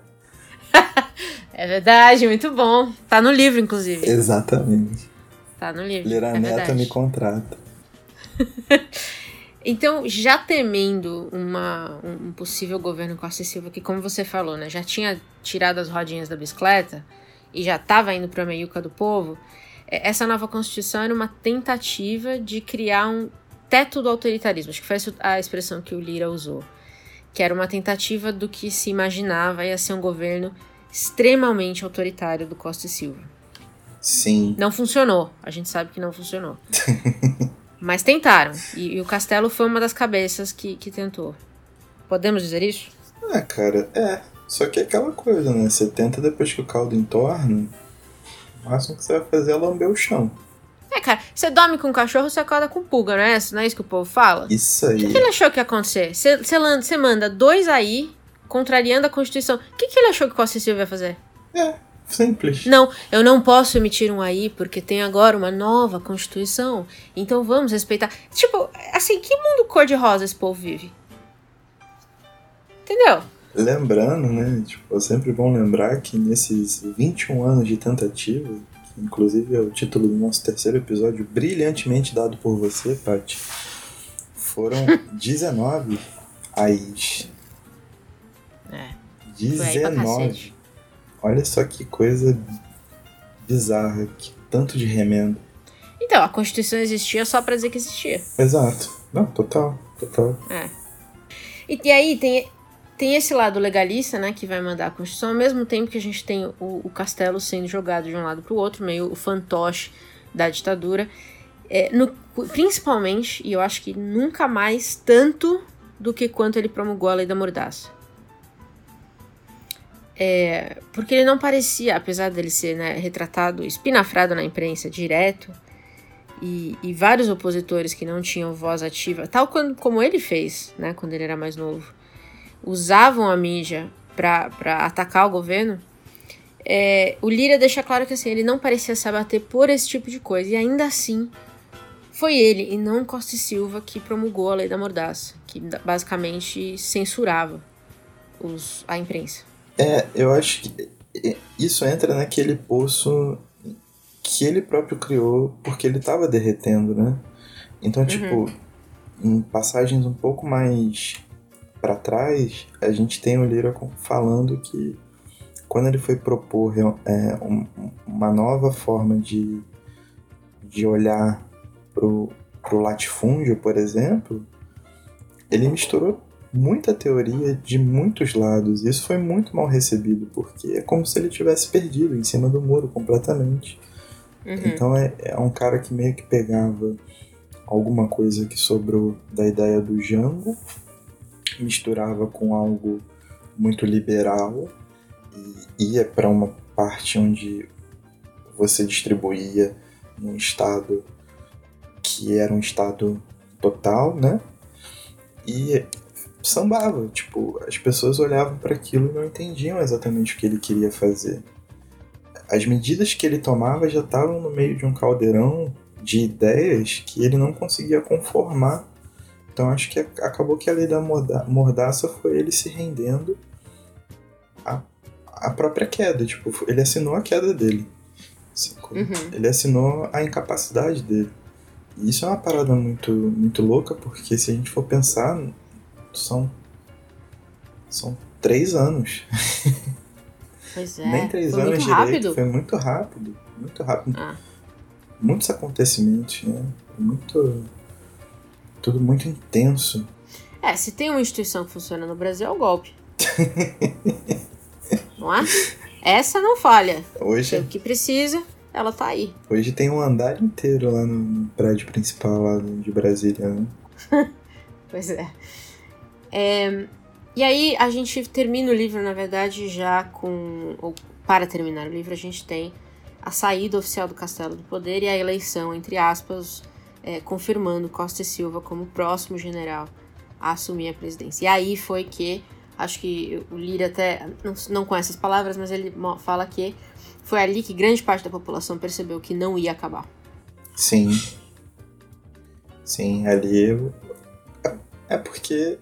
é verdade, muito bom. Tá no livro, inclusive. Exatamente. Tá no livro. Lira é me contrata. Então, já temendo uma, um possível governo Costa Silva, que como você falou, né, já tinha tirado as rodinhas da bicicleta e já estava indo para a meiuca do povo, essa nova Constituição era uma tentativa de criar um teto do autoritarismo. Acho que foi a expressão que o Lira usou. Que era uma tentativa do que se imaginava ia ser um governo extremamente autoritário do Costa e Silva. Sim. Não funcionou. A gente sabe que não funcionou. Mas tentaram. E, e, o Castelo foi uma das cabeças que, que tentou. Podemos dizer isso? Ah, cara, é. Só que é aquela coisa, né? Você tenta depois que o caldo entorna, o máximo que você vai fazer é lamber o chão. É, cara, você dorme com um cachorro, você acorda com pulga, não é isso? Não é isso que o povo fala? Isso aí. O que, que ele achou que ia acontecer? Você, você, manda dois aí, contrariando a Constituição. O que, que ele achou que o Costa Silva ia fazer? É, simples. Não, eu não posso emitir um aí porque tem agora uma nova Constituição. Então vamos respeitar. Tipo, assim, que mundo cor-de-rosa esse povo vive? Entendeu? Lembrando, né? Tipo, é sempre bom lembrar que nesses 21 anos de tentativa, que inclusive é o título do nosso terceiro episódio, brilhantemente dado por você, Paty, foram 19 AIs. É. 19. Olha só que coisa bizarra, que tanto de remendo. Então, a Constituição existia só pra dizer que existia. Exato. Não, total, total. É. E, e aí tem, tem esse lado legalista, né, que vai mandar a Constituição, ao mesmo tempo que a gente tem o, o castelo sendo jogado de um lado pro outro, meio o fantoche da ditadura. É, no, principalmente, e eu acho que nunca mais tanto do que quanto ele promulgou a lei da mordaça. É, porque ele não parecia, apesar dele ser né, retratado, espinafrado na imprensa direto, e, e, vários opositores que não tinham voz ativa, tal quando, como ele fez, né, quando ele era mais novo, usavam a mídia para atacar o governo, é, o Lira deixa claro que assim, ele não parecia se abater por esse tipo de coisa, e ainda assim foi ele, e não Costa e Silva, que promulgou a lei da mordaça, que basicamente censurava os, a imprensa. É, eu acho que isso entra naquele poço que ele próprio criou porque ele estava derretendo, né? Então, tipo, Uhum. em passagens um pouco mais para trás, a gente tem o Lira falando que quando ele foi propor é, um- uma nova forma de, de olhar pro, pro latifúndio, por exemplo, ele misturou muita teoria de muitos lados. E isso foi muito mal recebido, porque é como se ele tivesse perdido em cima do muro completamente. Uhum. Então é, é um cara que meio que pegava alguma coisa que sobrou da ideia do Jango, misturava com algo muito liberal e ia para uma parte onde você distribuía num estado que era um estado total, né? E sambava, tipo, as pessoas olhavam para aquilo e não entendiam exatamente o que ele queria fazer. As medidas que ele tomava já estavam no meio de um caldeirão de ideias que ele não conseguia conformar. Então acho que acabou que a lei da mordaça foi ele se rendendo à, à própria queda. Tipo, ele assinou a queda dele. Uhum. Ele assinou a incapacidade dele. E isso é uma parada muito, muito louca, porque se a gente for pensar, são, são três anos. Pois é. Nem três foi anos muito direito. rápido. Foi muito rápido. Muito rápido. Ah. Muitos acontecimentos, né? Muito. Tudo muito intenso. É, se tem uma instituição que funciona no Brasil é o golpe. não é? Essa não falha. Hoje, O que precisa, ela tá aí. hoje tem um andar inteiro lá no, no prédio principal lá de Brasília, né? Pois é. É, E aí a gente termina o livro, na verdade, já com. Ou para terminar o livro, a gente tem a saída oficial do Castelo do Poder e a eleição, entre aspas, é, confirmando Costa e Silva como próximo general a assumir a presidência. E aí foi que, acho que o Lira até não, não com essas palavras, mas ele fala que foi ali que grande parte da população percebeu que não ia acabar. Sim. Sim, ali. eu- É porque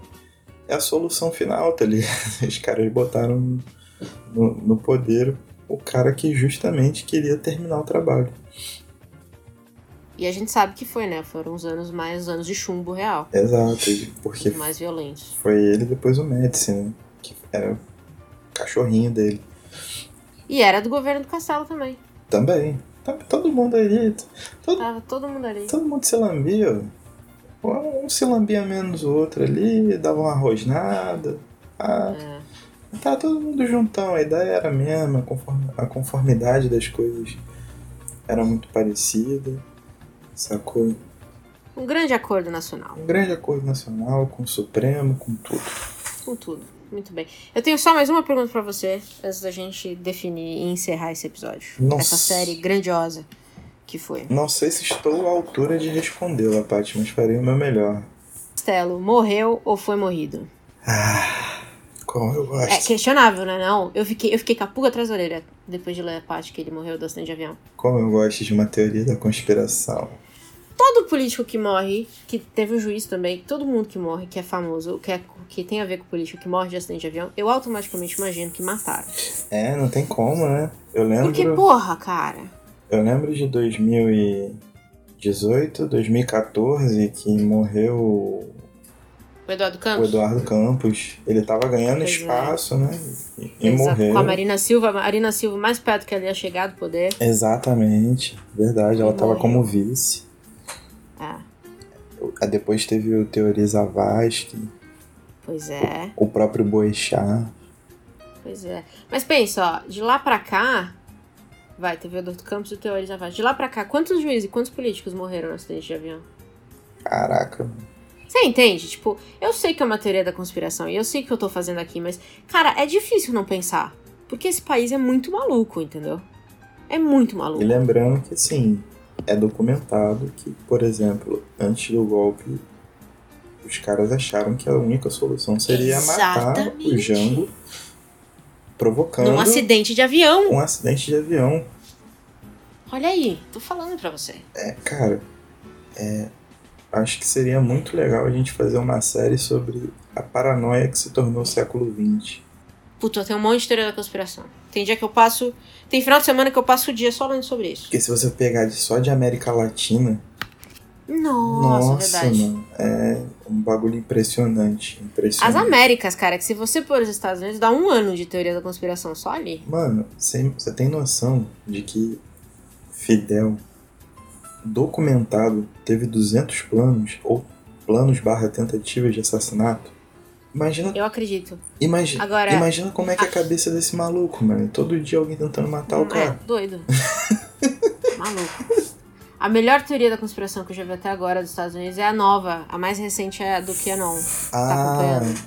é a solução final, tá ligado? Os caras botaram no, no poder o cara que justamente queria terminar o trabalho. E a gente sabe que foi, né? Foram os anos mais anos de chumbo real, Exato, porque mais violentos. foi ele e depois o Médici, né? Que era o cachorrinho dele. E era do governo do Castelo também. Também. Tá- Todo mundo ali. Todo, Tava todo mundo ali. todo mundo se lambia. Um se lambia menos o outro ali, dava uma rosnada. Ah, É. Tá todo mundo juntão, a ideia era a mesma, a conformidade das coisas era muito parecida, sacou? Um grande acordo nacional. Um grande acordo nacional com o Supremo, com tudo. Com tudo. Muito bem. Eu tenho só mais uma pergunta pra você, antes da gente definir e encerrar esse episódio. Nossa. Essa série grandiosa que foi. Não sei se estou à altura de respondê-la, Paty, mas farei o meu melhor. Castelo morreu ou foi morrido? Como eu É gosto. questionável, né? Não. Eu fiquei, eu fiquei com a pulga atrás da orelha depois de ler a parte que ele morreu do acidente de avião. Como eu gosto de uma teoria da conspiração. Todo político que morre, que teve um juiz também, todo mundo que morre, que é famoso, que, é, que tem a ver com político, que morre de acidente de avião, eu automaticamente imagino que mataram. É, não tem como, né? Eu lembro. Porque, porra, cara. Eu lembro de 2018, 2014, que morreu O Eduardo o Campos. Eduardo Campos. Ele tava ganhando Pois é. espaço, né? E, e morreu. Com a Marina Silva, a Marina Silva mais perto que ela ia chegar do poder. Exatamente, verdade. Ela E tava morreu. como vice. Ah, Depois teve o Teori Zavascki, pois é, o próprio Boechat. pois é. Mas pensa, ó, de lá pra cá. Vai, teve o Eduardo Campos e o Teori Zavascki. De lá pra cá, quantos juízes e quantos políticos morreram no acidente de avião? Caraca, mano. Você entende? Tipo, eu sei que é uma teoria da conspiração e eu sei que eu tô fazendo aqui, mas, cara, é difícil não pensar. Porque esse país é muito maluco, entendeu? É muito maluco. E lembrando que, assim, é documentado que, por exemplo, antes do golpe, os caras acharam que a única solução seria matar o Exatamente. Jango, provocando Num acidente de avião. um acidente de avião. Olha aí, tô falando pra você. É, cara, é, acho que seria muito legal a gente fazer uma série sobre a paranoia que se tornou o século XX. Puta, tem um monte de teoria da conspiração. Tem dia que eu passo. Tem final de semana que eu passo o dia só lendo sobre isso. Porque se você pegar só de América Latina, Nossa, nossa, verdade. mano, é um bagulho impressionante. As Impressionante. Américas, cara, que se você for os Estados Unidos, dá um ano de teoria da conspiração só ali. Mano, você você tem noção de que Fidel, documentado, teve 200 planos, ou planos barra tentativas de assassinato? Imagina, Eu acredito. imagina, Agora- imagina como é que é a cabeça desse maluco, mano. Todo dia alguém tentando matar o Não é, cara. doido. Maluco. A melhor teoria da conspiração que eu já vi até agora dos Estados Unidos é a nova. A mais recente é a do QAnon. Tá Ah, acompanhando?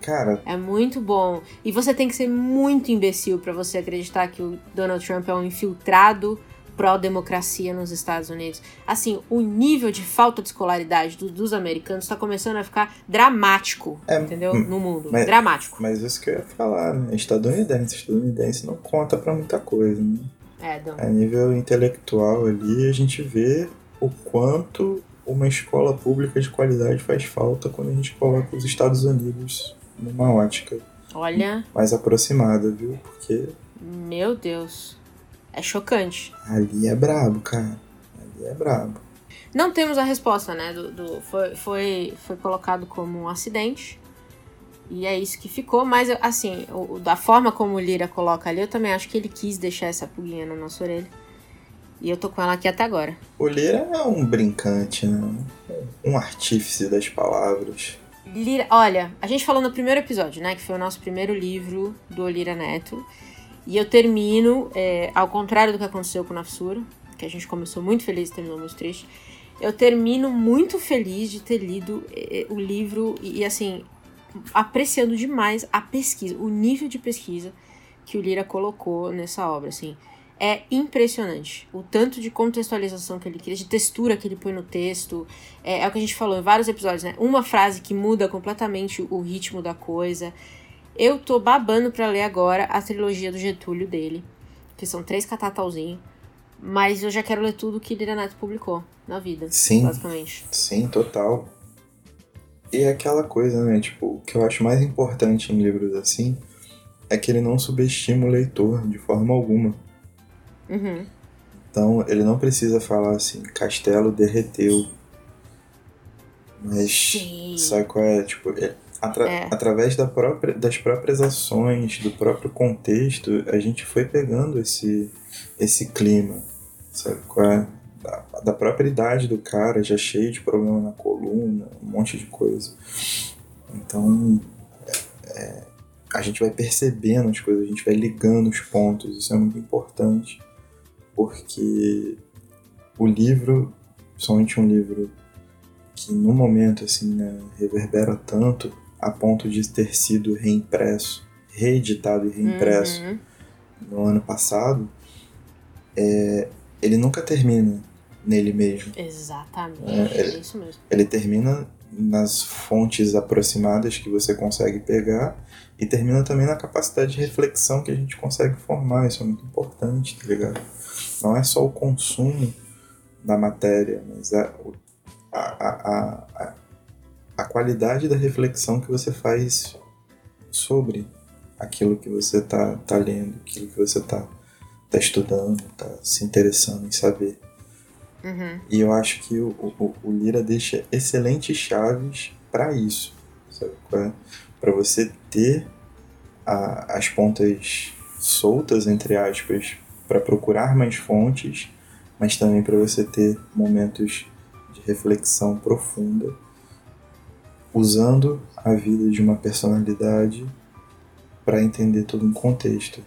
cara, É muito bom. E você tem que ser muito imbecil pra você acreditar que o Donald Trump é um infiltrado pró-democracia nos Estados Unidos. Assim, o nível de falta de escolaridade do- dos americanos tá começando a ficar dramático, É, entendeu? hum, No mundo. mas- Dramático. mas isso que eu ia falar, né? Estadunidense, estadunidense não conta pra muita coisa, né? É, Dom. A nível intelectual ali, a gente vê o quanto uma escola pública de qualidade faz falta quando a gente coloca os Estados Unidos numa ótica Olha, mais aproximada, viu? Porque meu Deus. É chocante. ali é brabo, cara. Ali é brabo. Não temos a resposta, né? Do, do- foi, foi, foi colocado como um acidente. E é isso que ficou. Mas, assim, o, da forma como o Lira coloca ali, eu também acho que ele quis deixar essa pulguinha na nossa orelha. E eu tô com ela aqui até agora. O Lira é um brincante, né? Um artífice das palavras. Lira, olha, a gente falou no primeiro episódio, né? Que foi o nosso primeiro livro do Lira Neto. E eu termino, é, ao contrário do que aconteceu com o Nafsura, que a gente começou muito feliz e terminou muito triste. Eu termino muito feliz de ter lido é, o livro e, e, assim, apreciando demais a pesquisa, o nível de pesquisa que o Lira colocou nessa obra, assim. É impressionante o tanto de contextualização que ele cria, de textura que ele põe no texto. É, é o que a gente falou em vários episódios, né? Uma frase que muda completamente o ritmo da coisa. Eu tô babando pra ler agora a trilogia do Getúlio dele, que são três catatauzinhos. Mas eu já quero ler tudo que Lira Neto publicou na vida, Sim. basicamente. Sim, total. E é aquela coisa, né? Tipo, o que eu acho mais importante em livros assim é que ele não subestima o leitor de forma alguma. Uhum. Então, ele não precisa falar assim, castelo derreteu. Mas, Sim. sabe qual é? Tipo, é- atra- É. através da própria, das próprias ações, do próprio contexto, a gente foi pegando esse, esse clima, sabe qual é? Da, da própria idade do cara, já cheio de problema na coluna, um monte de coisa. Então, é, a gente vai percebendo as coisas, a gente vai ligando os pontos, isso é muito importante porque o livro, somente um livro que no momento assim né, reverbera tanto a ponto de ter sido reimpresso, reeditado e reimpresso Uhum. no ano passado, é, ele nunca termina nele mesmo. Exatamente, É, é isso mesmo. Ele termina nas fontes aproximadas que você consegue pegar e termina também na capacidade de reflexão que a gente consegue formar. Isso é muito importante, tá ligado? Não é só o consumo da matéria, mas a, o- a, a, a, a qualidade da reflexão que você faz sobre aquilo que você tá, tá lendo, aquilo que você tá, tá estudando, tá se interessando em saber. Uhum. E eu acho que o, o, o Lira deixa excelentes chaves para isso? Para você ter a- as pontas soltas, entre aspas, para procurar mais fontes, mas também para você ter momentos de reflexão profunda, usando a vida de uma personalidade para entender todo um contexto.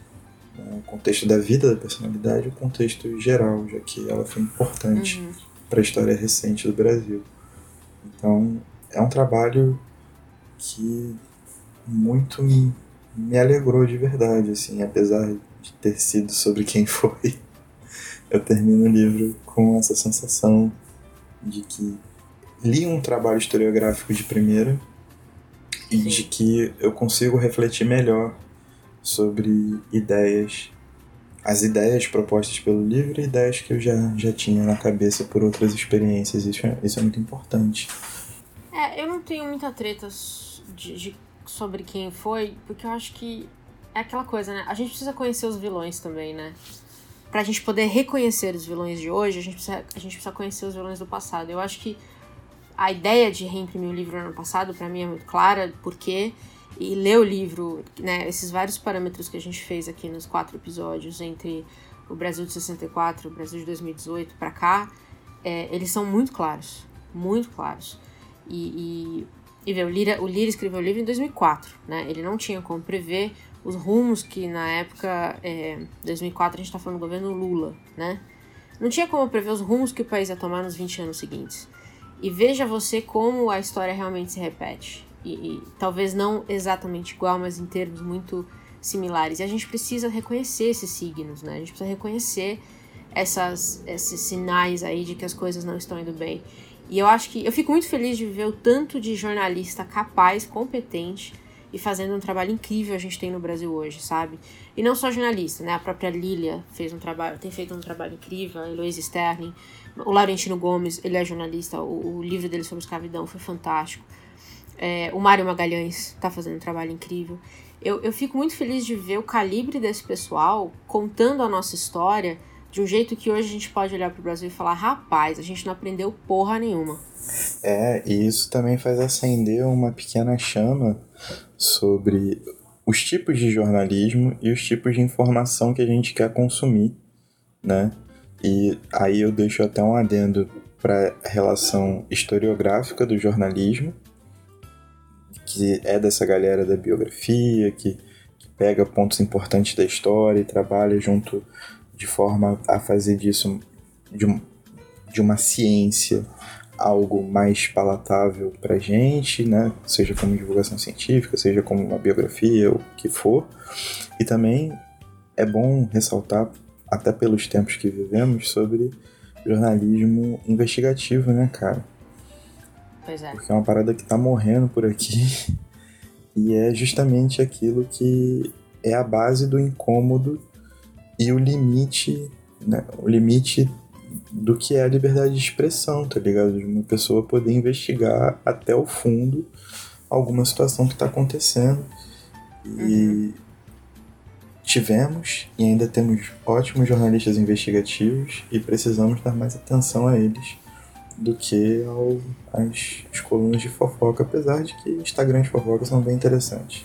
né? O contexto da vida da personalidade o contexto geral, já que ela foi importante Uhum. para a história recente do Brasil. Então, é um trabalho que muito me, me alegrou de verdade, assim, apesar de ter sido sobre quem foi. Eu termino o livro com essa sensação de que li um trabalho historiográfico de primeira e Sim. de que eu consigo refletir melhor sobre ideias, as ideias propostas pelo livro e ideias que eu já, já tinha na cabeça por outras experiências. Isso é, isso é muito importante. É, eu não tenho muita treta de, de- sobre quem foi, porque eu acho que é aquela coisa, né? A gente precisa conhecer os vilões também, né? Pra gente poder reconhecer os vilões de hoje, a gente precisa, a gente precisa conhecer os vilões do passado. Eu acho que a ideia de reimprimir o livro no ano passado, pra mim, é muito clara, porque e ler o livro, né, esses vários parâmetros que a gente fez aqui nos quatro episódios entre o Brasil de 64 e o Brasil de 2018 pra cá, é, eles são muito claros, muito claros. E, e, e o Lira, o Lira escreveu o livro em 2004, né? Ele não tinha como prever os rumos que na época, é, 2004 a gente tá falando do governo Lula, né? Não tinha como prever os rumos que o país ia tomar nos 20 anos seguintes. E veja você como a história realmente se repete. E, e talvez não exatamente igual, mas em termos muito similares. E a gente precisa reconhecer esses signos, né? A gente precisa reconhecer essas, esses sinais aí de que as coisas não estão indo bem. E eu acho que eu fico muito feliz de ver o tanto de jornalista capaz, competente e fazendo um trabalho incrível a gente tem no Brasil hoje, sabe? E não só jornalista, né? A própria Lilia fez um trabalho, tem feito um trabalho incrível, a Heloísa Sterling, o Laurentino Gomes, ele é jornalista, o, o livro dele sobre escravidão foi fantástico. É, o Mário Magalhães está fazendo um trabalho incrível. Eu, eu fico muito feliz de ver o calibre desse pessoal contando a nossa história de um jeito que hoje a gente pode olhar para o Brasil e falar: rapaz, a gente não aprendeu porra nenhuma. É, e isso também faz acender uma pequena chama sobre os tipos de jornalismo e os tipos de informação que a gente quer consumir, né? E aí eu deixo até um adendo para a relação historiográfica do jornalismo, que é dessa galera da biografia, que, que pega pontos importantes da história e trabalha junto de forma a fazer disso de, um, de uma ciência algo mais palatável pra gente, né? Seja como divulgação científica, seja como uma biografia, o que for. E também é bom ressaltar, até pelos tempos que vivemos, sobre jornalismo investigativo, né, cara? Pois é. Porque é uma parada que tá morrendo por aqui. E é justamente aquilo que é a base do incômodo e o limite, né? O limite do que é a liberdade de expressão, tá ligado? De uma pessoa poder investigar até o fundo alguma situação que tá acontecendo. E uhum. Tivemos e ainda temos ótimos jornalistas investigativos e precisamos dar mais atenção a eles do que ao, às, às colunas de fofoca, apesar de que Instagram de fofoca são bem interessantes.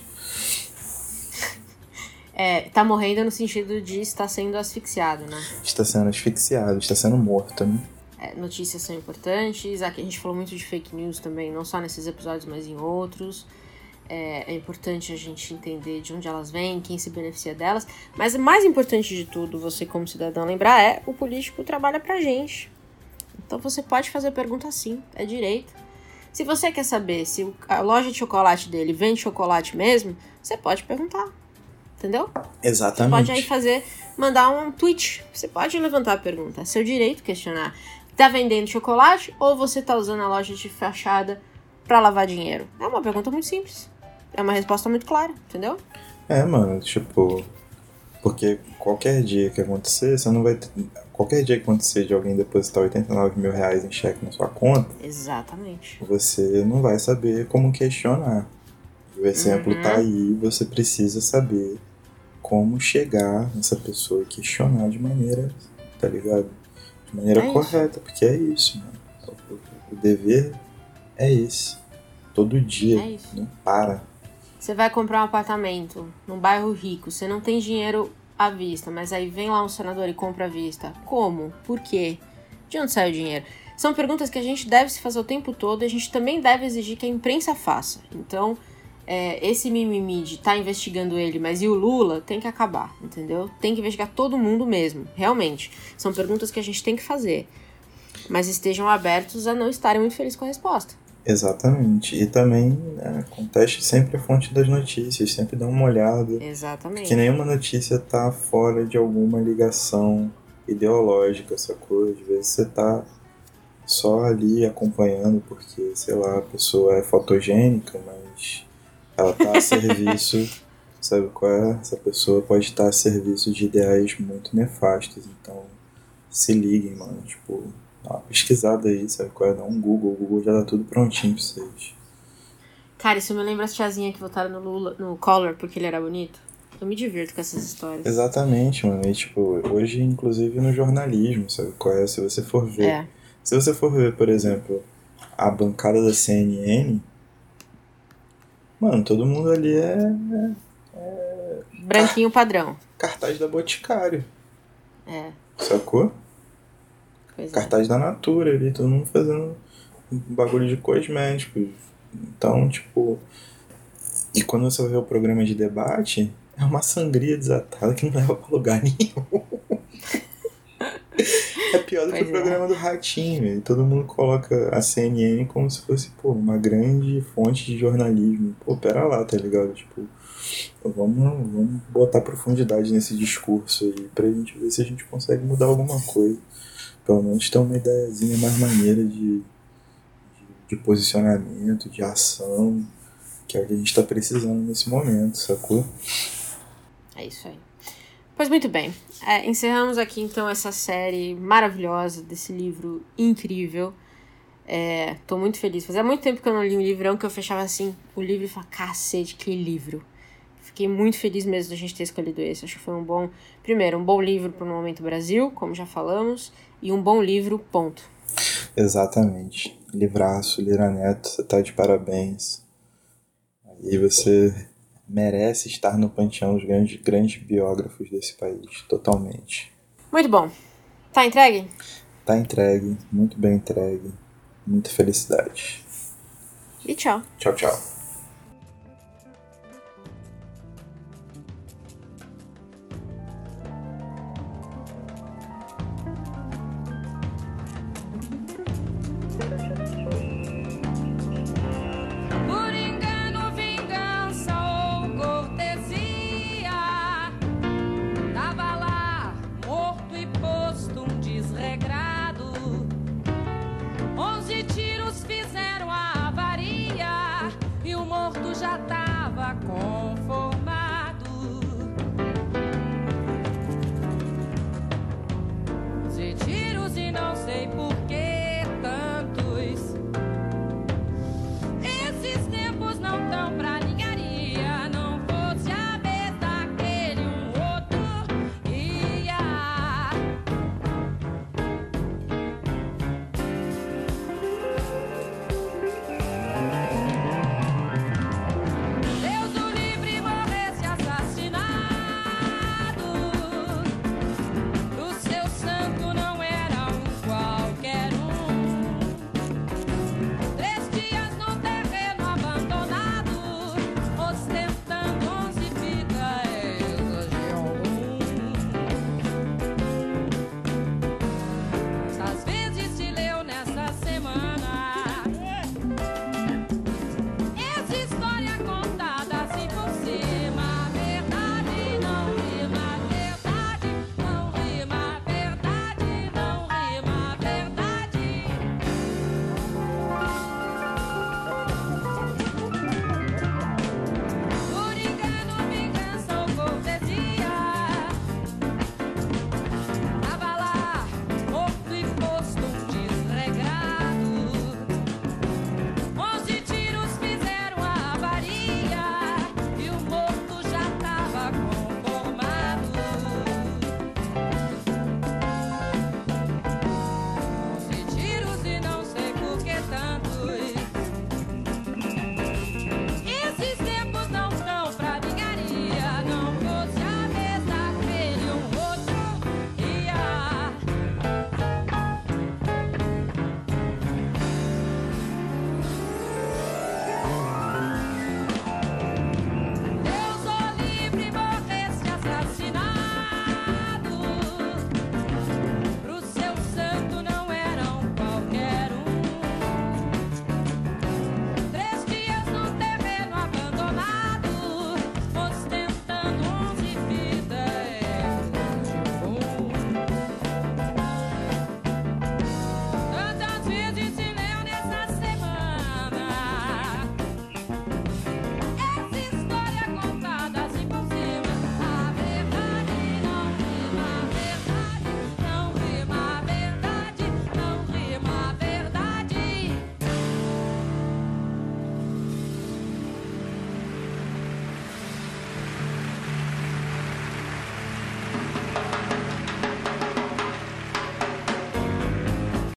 É, tá morrendo no sentido de estar sendo asfixiado, né? Está sendo asfixiado, está sendo morto, né? É, notícias são importantes. Aqui a gente falou muito de fake news também, não só nesses episódios, mas em outros. É, é, importante a gente entender de onde elas vêm, quem se beneficia delas. Mas o mais importante de tudo, você como cidadão lembrar, é o político trabalha pra gente. Então você pode fazer pergunta sim, é direito. Se você quer saber se a loja de chocolate dele vende chocolate mesmo, você pode perguntar. Entendeu? Exatamente. Você pode aí fazer, mandar um tweet. Você pode levantar a pergunta. É seu direito questionar. Tá vendendo chocolate ou você tá usando a loja de fachada para lavar dinheiro? É uma pergunta muito simples. É uma resposta muito clara, entendeu? É, mano, tipo. Porque qualquer dia que acontecer, você não vai ter qualquer dia que acontecer de alguém depositar 89 mil reais em cheque na sua conta, exatamente, você não vai saber como questionar. O exemplo uhum. tá aí, você precisa saber como chegar nessa pessoa e questionar de maneira, tá ligado? De maneira é correta, isso. porque é isso, mano. O dever é esse. Todo dia, é não para. Você vai comprar um apartamento num bairro rico, você não tem dinheiro à vista, mas aí vem lá um senador e compra à vista. Como? Por quê? De onde sai o dinheiro? São perguntas que a gente deve se fazer o tempo todo e a gente também deve exigir que a imprensa faça. Então, é, esse mimimi de tá investigando ele, mas e o Lula, tem que acabar, entendeu? Tem que investigar todo mundo mesmo, realmente. São perguntas que a gente tem que fazer. Mas estejam abertos a não estarem muito felizes com a resposta. Exatamente. E também né, conteste sempre a fonte das notícias, sempre dá uma olhada. Exatamente. Que nenhuma notícia tá fora de alguma ligação ideológica, sacou? Às vezes você tá só ali acompanhando porque, sei lá, a pessoa é fotogênica, mas ela tá a serviço, sabe qual é? Essa pessoa pode estar a serviço de ideais muito nefastos, então se liguem, mano, tipo, Dá uma pesquisada aí, sabe qual é? Dá um Google, o Google já dá tudo prontinho pra vocês. Cara, isso me lembra as tiazinhas que votaram no Lula, no Collor porque ele era bonito. Eu me divirto com essas histórias. Exatamente, mano. E, tipo, hoje, inclusive, no jornalismo, sabe qual é? Se você for ver. É. Se você for ver, por exemplo, a bancada da CNN, mano, todo mundo ali é. é, é Branquinho padrão. Cartaz da Boticário. É. Sacou? Pois é. cartaz é. da Natura ali, todo mundo fazendo bagulho de cosméticos. Então, tipo. E quando você vê o programa de debate, é uma sangria desatada que não leva pra lugar nenhum. é pior do pois que o é. programa do Ratinho. Todo mundo coloca a CNN como se fosse, pô, uma grande fonte de jornalismo. Pô, pera lá, tá ligado? Tipo, vamos, vamos botar profundidade nesse discurso aí pra gente ver se a gente consegue mudar alguma coisa pelo menos ter uma ideiazinha mais maneira de, de, de, posicionamento, de ação, Que é o que a gente tá precisando nesse momento, sacou? É isso aí. Pois muito bem. É, encerramos aqui então essa série maravilhosa desse livro incrível. É, tô muito feliz. Fazia muito tempo que eu não li um livrão que eu fechava assim o livro e falava, cacete, que livro. Fiquei muito feliz mesmo da gente ter escolhido esse. Acho que foi um bom. Primeiro, um bom livro para o Momento Brasil, como já falamos, e um bom livro, ponto. Exatamente. Livraço, Lira Neto, você tá de parabéns. E você merece estar no panteão dos grandes, grandes biógrafos desse país, totalmente. Muito bom. Tá entregue? Tá entregue, muito bem entregue. Muita felicidade. E tchau. Tchau, tchau.